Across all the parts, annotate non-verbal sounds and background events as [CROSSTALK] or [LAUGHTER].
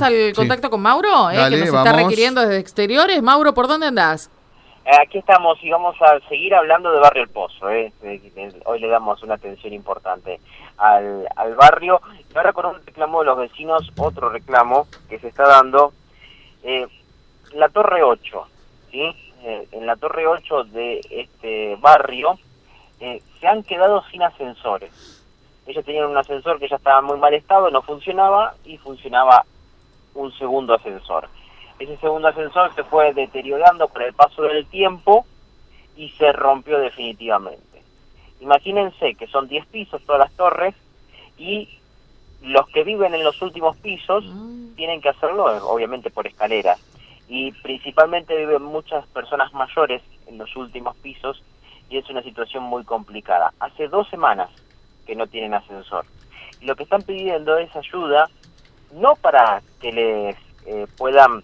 vamos al contacto con Mauro, eh, que nos está requiriendo desde exteriores. Mauro, ¿por dónde andás? Eh, aquí estamos y vamos a seguir hablando de Barrio El Pozo. Eh. Hoy le damos una atención importante al, al barrio. Y ahora con un reclamo de los vecinos, otro reclamo que se está dando. Eh, la Torre 8, ¿sí? Eh, en la Torre 8 de este barrio eh, se han quedado sin ascensores ellos tenían un ascensor que ya estaba en muy mal estado, no funcionaba y funcionaba un segundo ascensor. Ese segundo ascensor se fue deteriorando con el paso del tiempo y se rompió definitivamente. Imagínense que son 10 pisos todas las torres y los que viven en los últimos pisos mm. tienen que hacerlo obviamente por escaleras y principalmente viven muchas personas mayores en los últimos pisos y es una situación muy complicada. Hace dos semanas que no tienen ascensor. Y lo que están pidiendo es ayuda no para que les eh, puedan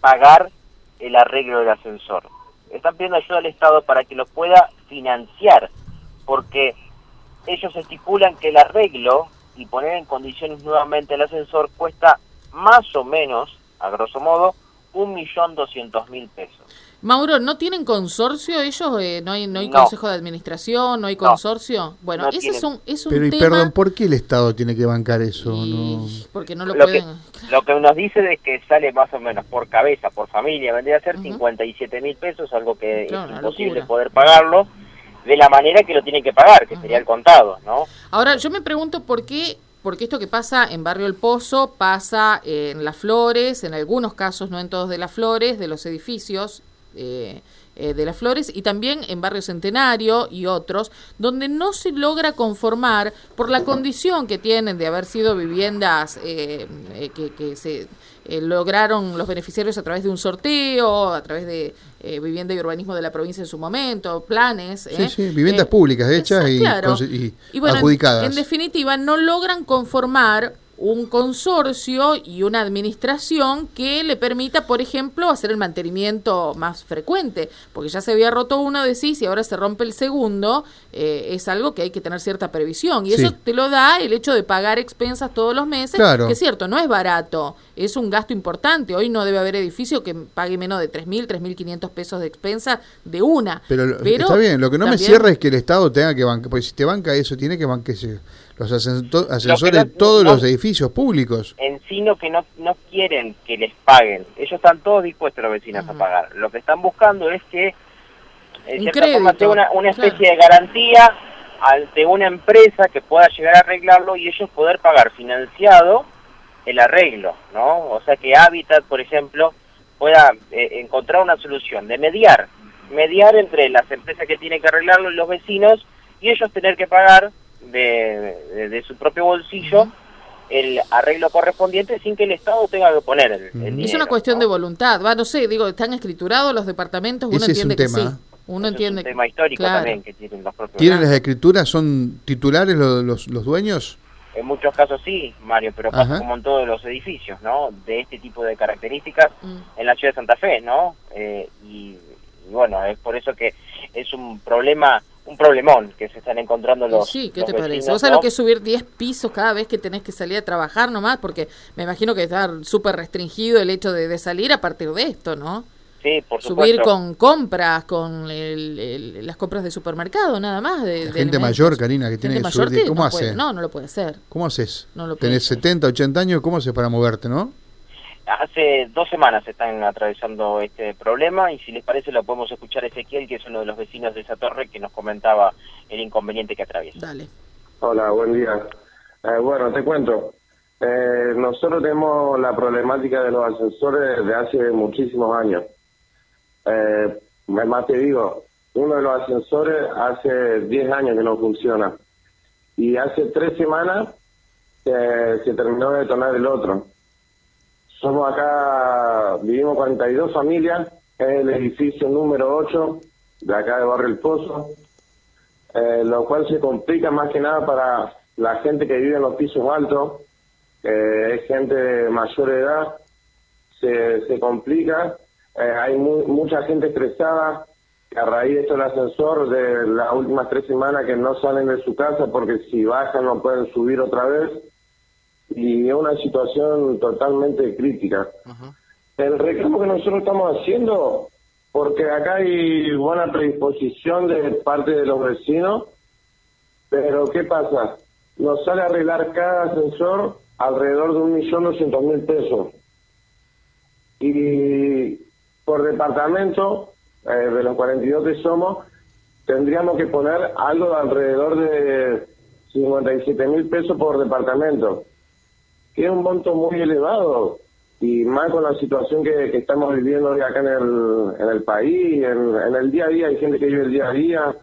pagar el arreglo del ascensor. Están pidiendo ayuda al Estado para que lo pueda financiar, porque ellos estipulan que el arreglo y poner en condiciones nuevamente el ascensor cuesta más o menos, a grosso modo, un millón doscientos mil pesos. Mauro, ¿no tienen consorcio ellos? Eh, ¿No hay, no hay consejo de administración? ¿No hay consorcio? bueno, ese es un, es un Pero, y perdón, ¿por qué el Estado tiene que bancar eso? Porque no lo, pueden... Que, lo que nos dice es que sale más o menos por cabeza, por familia, vendría a ser 57 mil pesos, algo que es imposible poder pagarlo de la manera que lo tienen que pagar, que sería el contado, ¿no? Ahora, yo me pregunto por qué porque esto que pasa en Barrio El Pozo pasa en Las Flores, en algunos casos, no en todos de Las Flores, de los edificios, eh, eh, de las Flores y también en Barrio Centenario y otros, donde no se logra conformar por la condición que tienen de haber sido viviendas eh, que, se lograron los beneficiarios a través de un sorteo, a través de vivienda y urbanismo de la provincia en su momento, planes. Sí, sí, viviendas públicas hechas y, adjudicadas. en definitiva, no logran conformar un consorcio y una administración que le permita, por ejemplo, hacer el mantenimiento más frecuente, porque ya se había roto uno de sí y ahora se rompe el segundo, eh, es algo que hay que tener cierta previsión. Y eso te lo da el hecho de pagar expensas todos los meses, que es cierto, no es barato, es un gasto importante. Hoy no debe haber edificio que pague menos de 3.000, 3.500 pesos de expensa de una. Pero, está bien, lo que no me cierra es que el Estado tenga que bancar, porque si te banca eso, tiene que bancarse los ascensores de todos los edificios públicos. En sí no que no, no quieren que les paguen. Ellos están todos dispuestos los vecinos a pagar. Lo que están buscando es que en cierta forma tenga una, una especie de garantía ante una empresa que pueda llegar a arreglarlo y ellos poder pagar financiado el arreglo, ¿no? O sea que Habitat, por ejemplo, pueda eh, encontrar una solución de mediar, mediar entre las empresas que tienen que arreglarlo y los vecinos y ellos tener que pagar de, su propio bolsillo el arreglo correspondiente sin que el Estado tenga que poner el, dinero. Es una cuestión de voluntad, va, no sé, digo, están escriturados los departamentos, uno entiende que sí. Uno entiende es un tema histórico también que tienen los propios. ¿Tienen las escrituras? ¿Son titulares los, los, los dueños? En muchos casos sí, Mario, pero pasa como en todos los edificios, ¿no? De este tipo de características mm. en la ciudad de Santa Fe, ¿no? Eh, y, bueno, es por eso que es un problema un problemón que se están encontrando los. Sí, ¿qué te parece? O sea, lo que es subir 10 pisos cada vez que tenés que salir a trabajar nomás, porque me imagino que está súper restringido el hecho de, salir a partir de esto, ¿no? Sí, por supuesto. Subir con compras, con las compras de supermercado, nada más. De, gente mayor, Karina, que tiene que subir. ¿Cómo hace? no, no lo puede hacer. ¿Cómo haces? No lo Tenés 70, 80 años, ¿cómo haces para moverte, no? Hace dos semanas están atravesando este problema y si les parece lo podemos escuchar a Ezequiel, que es uno de los vecinos de esa torre, que nos comentaba el inconveniente que atraviesa. Dale. Hola, buen día. Eh, bueno, te cuento. Eh, nosotros tenemos la problemática de los ascensores desde hace muchísimos años. Eh, más te digo, uno de los ascensores hace 10 años que no funciona. Y hace tres semanas se terminó de detonar el otro. Somos acá, vivimos 42 familias, es el edificio número 8 de acá de Barrio El Pozo, eh, lo cual se complica más que nada para la gente que vive en los pisos altos, que es gente de mayor edad, se, se complica, eh, hay mucha gente estresada, a raíz de esto el ascensor de las últimas tres semanas que no salen de su casa porque si bajan no pueden subir otra vez y es una situación totalmente crítica. El reclamo que nosotros estamos haciendo, porque acá hay buena predisposición de parte de los vecinos, pero ¿qué pasa? Nos sale a arreglar cada ascensor alrededor de un millón doscientos mil pesos. Y por departamento, eh, de los 42 que somos, tendríamos que poner algo de alrededor de 57 mil pesos por departamento, que es un monto muy elevado y más con la situación que, estamos viviendo hoy acá en el, en el país, en, el día a día, hay gente que vive el día a día,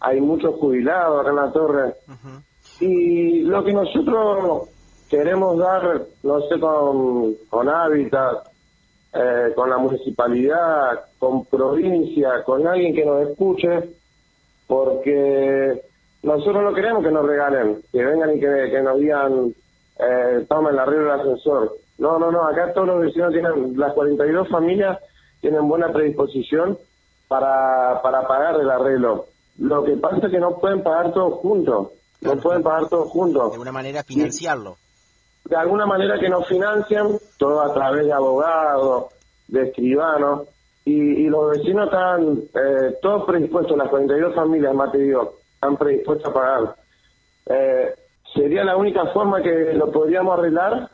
hay muchos jubilados acá en la torre. Y lo que nosotros queremos dar, no sé, con, con Hábitat, eh, con la municipalidad, con provincia, con alguien que nos escuche, porque nosotros no queremos que nos regalen, que vengan y que, nos digan, eh, tomen la regla del ascensor. No, no, no, acá todos los vecinos tienen, las 42 familias tienen buena predisposición para, para pagar el arreglo. Lo que pasa es que no pueden pagar todos juntos, no pueden pagar todos juntos. De alguna manera financiarlo. De alguna manera que nos financian, todo a través de abogados, de escribanos, y, los vecinos están eh, todos predispuestos, las 42 familias, más te digo, están predispuestos a pagar. Eh, sería la única forma que lo podríamos arreglar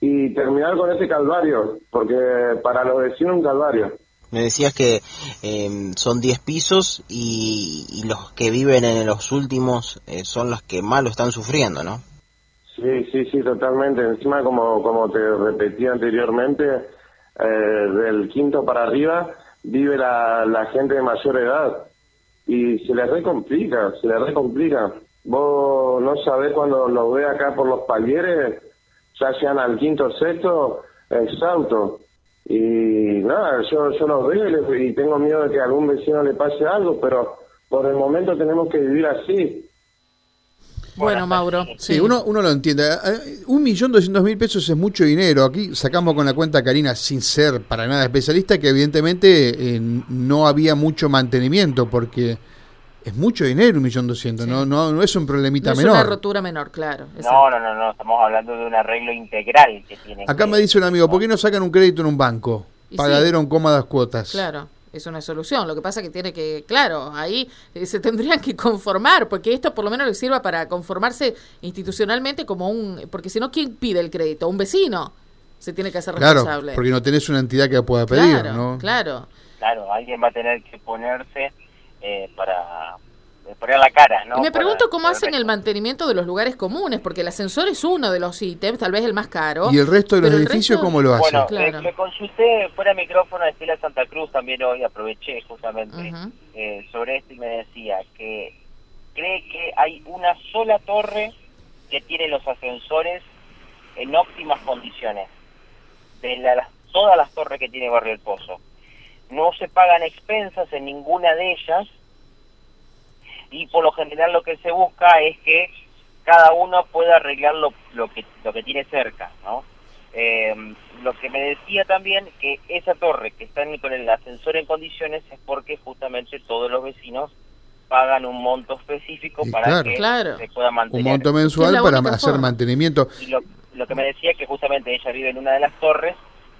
y terminar con ese calvario, porque para los vecinos un calvario. Me decías que em, son 10 pisos y, los que viven en los últimos eh, son los que más lo están sufriendo, ¿no? Sí, sí, sí, totalmente. Encima, como, como te repetí anteriormente, eh, del quinto para arriba vive la, la gente de mayor edad y se les recomplica, se les recomplica. Vos no sabés cuando lo ve acá por los palieres, ya sean al quinto o sexto, exhausto. Y nada, yo, yo los veo y, tengo miedo de que a algún vecino le pase algo, pero por el momento tenemos que vivir así. Bueno, Mauro. Sí, Uno, uno lo entiende. Eh, eh, un millón doscientos mil pesos es mucho dinero. Aquí sacamos con la cuenta Karina, sin ser para nada especialista, que evidentemente eh, no había mucho mantenimiento, porque es mucho dinero, un millón doscientos, no, no, no es un problemita no menor. Es una rotura menor, claro. No, no, no, no, estamos hablando de un arreglo integral que tiene. Acá me dice un amigo, ¿por qué no sacan un crédito en un banco? Pagadero en cómodas cuotas. Claro es una solución. Lo que pasa que tiene que, claro, ahí eh, se tendrían que conformar, porque esto por lo menos le sirva para conformarse institucionalmente como un, porque si no, ¿quién pide el crédito? Un vecino se tiene que hacer responsable. Claro, porque no tenés una entidad que pueda pedir, claro, ¿no? Claro, claro. alguien va a tener que ponerse eh, para poner la cara, ¿no? Y me pregunto cómo hacen el mantenimiento de los lugares comunes, porque el ascensor es uno de los ítems, tal vez el más caro. ¿Y el resto de los edificios cómo lo hacen? Bueno, claro. me consulté fuera de micrófono de Estela Santa Cruz también hoy, aproveché justamente eh, sobre esto y me decía que cree que hay una sola torre que tiene los ascensores en óptimas condiciones, de la, todas las torres que tiene Barrio El Pozo. No se pagan expensas en ninguna de ellas, y por lo general lo que se busca es que cada uno pueda arreglar lo, que lo que tiene cerca, ¿no? Eh, lo que me decía también que esa torre que está con el ascensor en condiciones es porque justamente todos los vecinos pagan un monto específico para que se pueda mantener. Un monto mensual para hacer mantenimiento. Y lo, lo, que me decía es que justamente ella vive en una de las torres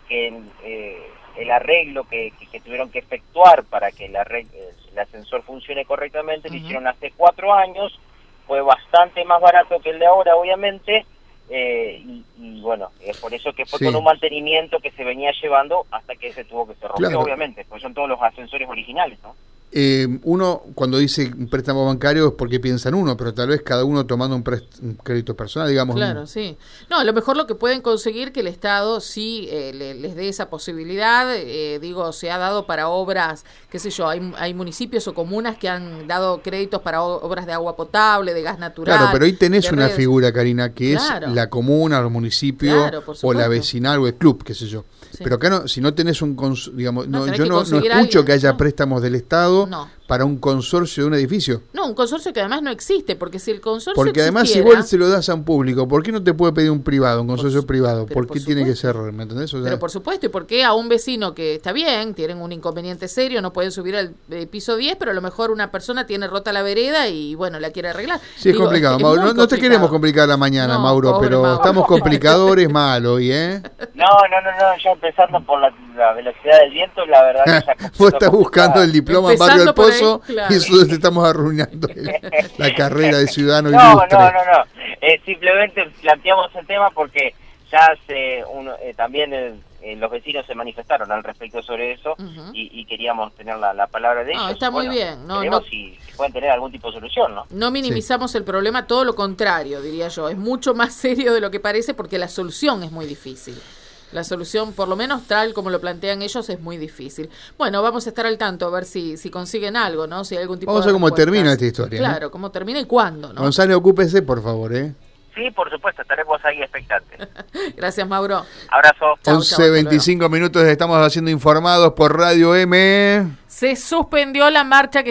que eh, el arreglo que, tuvieron que efectuar para que el, el ascensor funcione correctamente lo hicieron hace cuatro años, fue bastante más barato que el de ahora, obviamente, eh, y, bueno, es por eso que fue con un mantenimiento que se venía llevando hasta que se tuvo que se rompió, obviamente, pues son todos los ascensores originales, ¿no? Eh, uno cuando dice un préstamo bancario es porque piensa en uno, pero tal vez cada uno tomando un, crédito personal, digamos. Claro, sí. No, a lo mejor lo que pueden conseguir que el Estado sí eh, les dé esa posibilidad, eh, digo, se ha dado para obras, qué sé yo, hay, hay municipios o comunas que han dado créditos para obras de agua potable, de gas natural. Claro, pero ahí tenés una figura, Karina, que es la comuna, el municipio o la vecinal o el club, qué sé yo. Pero acá no, si no tenés un, digamos, no, yo no, no escucho que haya préstamos del Estado no para un consorcio de un edificio. No, un consorcio que además no existe, porque si el consorcio Porque además si vos se lo das a un público, ¿por qué no te puede pedir un privado, un consorcio su- privado? ¿Por por qué tiene que ser. ¿me entendés? O sea, Pero por supuesto, y porque a un vecino que está bien, tienen un inconveniente serio, no pueden subir al eh, piso 10, pero a lo mejor una persona tiene rota la vereda y bueno, la quiere arreglar. Sí, es complicado, es Mauro. No, no te queremos complicar la mañana, No, Mauro, pero Mauro. estamos complicadores mal hoy, ¿eh? [LAUGHS] No, no, no, no, ya empezando por la, la velocidad del viento, la verdad que ya [LAUGHS] Vos estás buscando el diploma en Barrio del Empezando [LAUGHS] claro. y nosotros te estamos arruinando el- la carrera de ciudadano [LAUGHS] No, ilustre. no, no, no. Eh, simplemente planteamos el tema porque ya hace uno, eh, también el- eh, los vecinos se manifestaron al respecto sobre eso y, y queríamos tener la, la palabra de No, ellos. está muy Bueno, bien. No, veremos no- Si, si pueden tener algún tipo de solución, ¿no? No minimizamos el problema, todo lo contrario, diría yo. Es mucho más [LAUGHS] serio de lo que parece porque la solución es muy difícil. La solución, por lo menos tal como lo plantean ellos, es muy difícil. Bueno, vamos a estar al tanto a ver si, si consiguen algo, ¿no? Si hay algún tipo Vamos a ver cómo termina esta historia, ¿no? Claro, cómo termina y cuándo, ¿no? Gonzalo, ocúpese, por favor, ¿eh? Sí, por supuesto, estaremos ahí expectantes. [LAUGHS] Gracias, Mauro. Abrazo. Chau, chau, 11, hasta 25 minutos estamos haciendo informados por Radio M. Se suspendió la marcha que está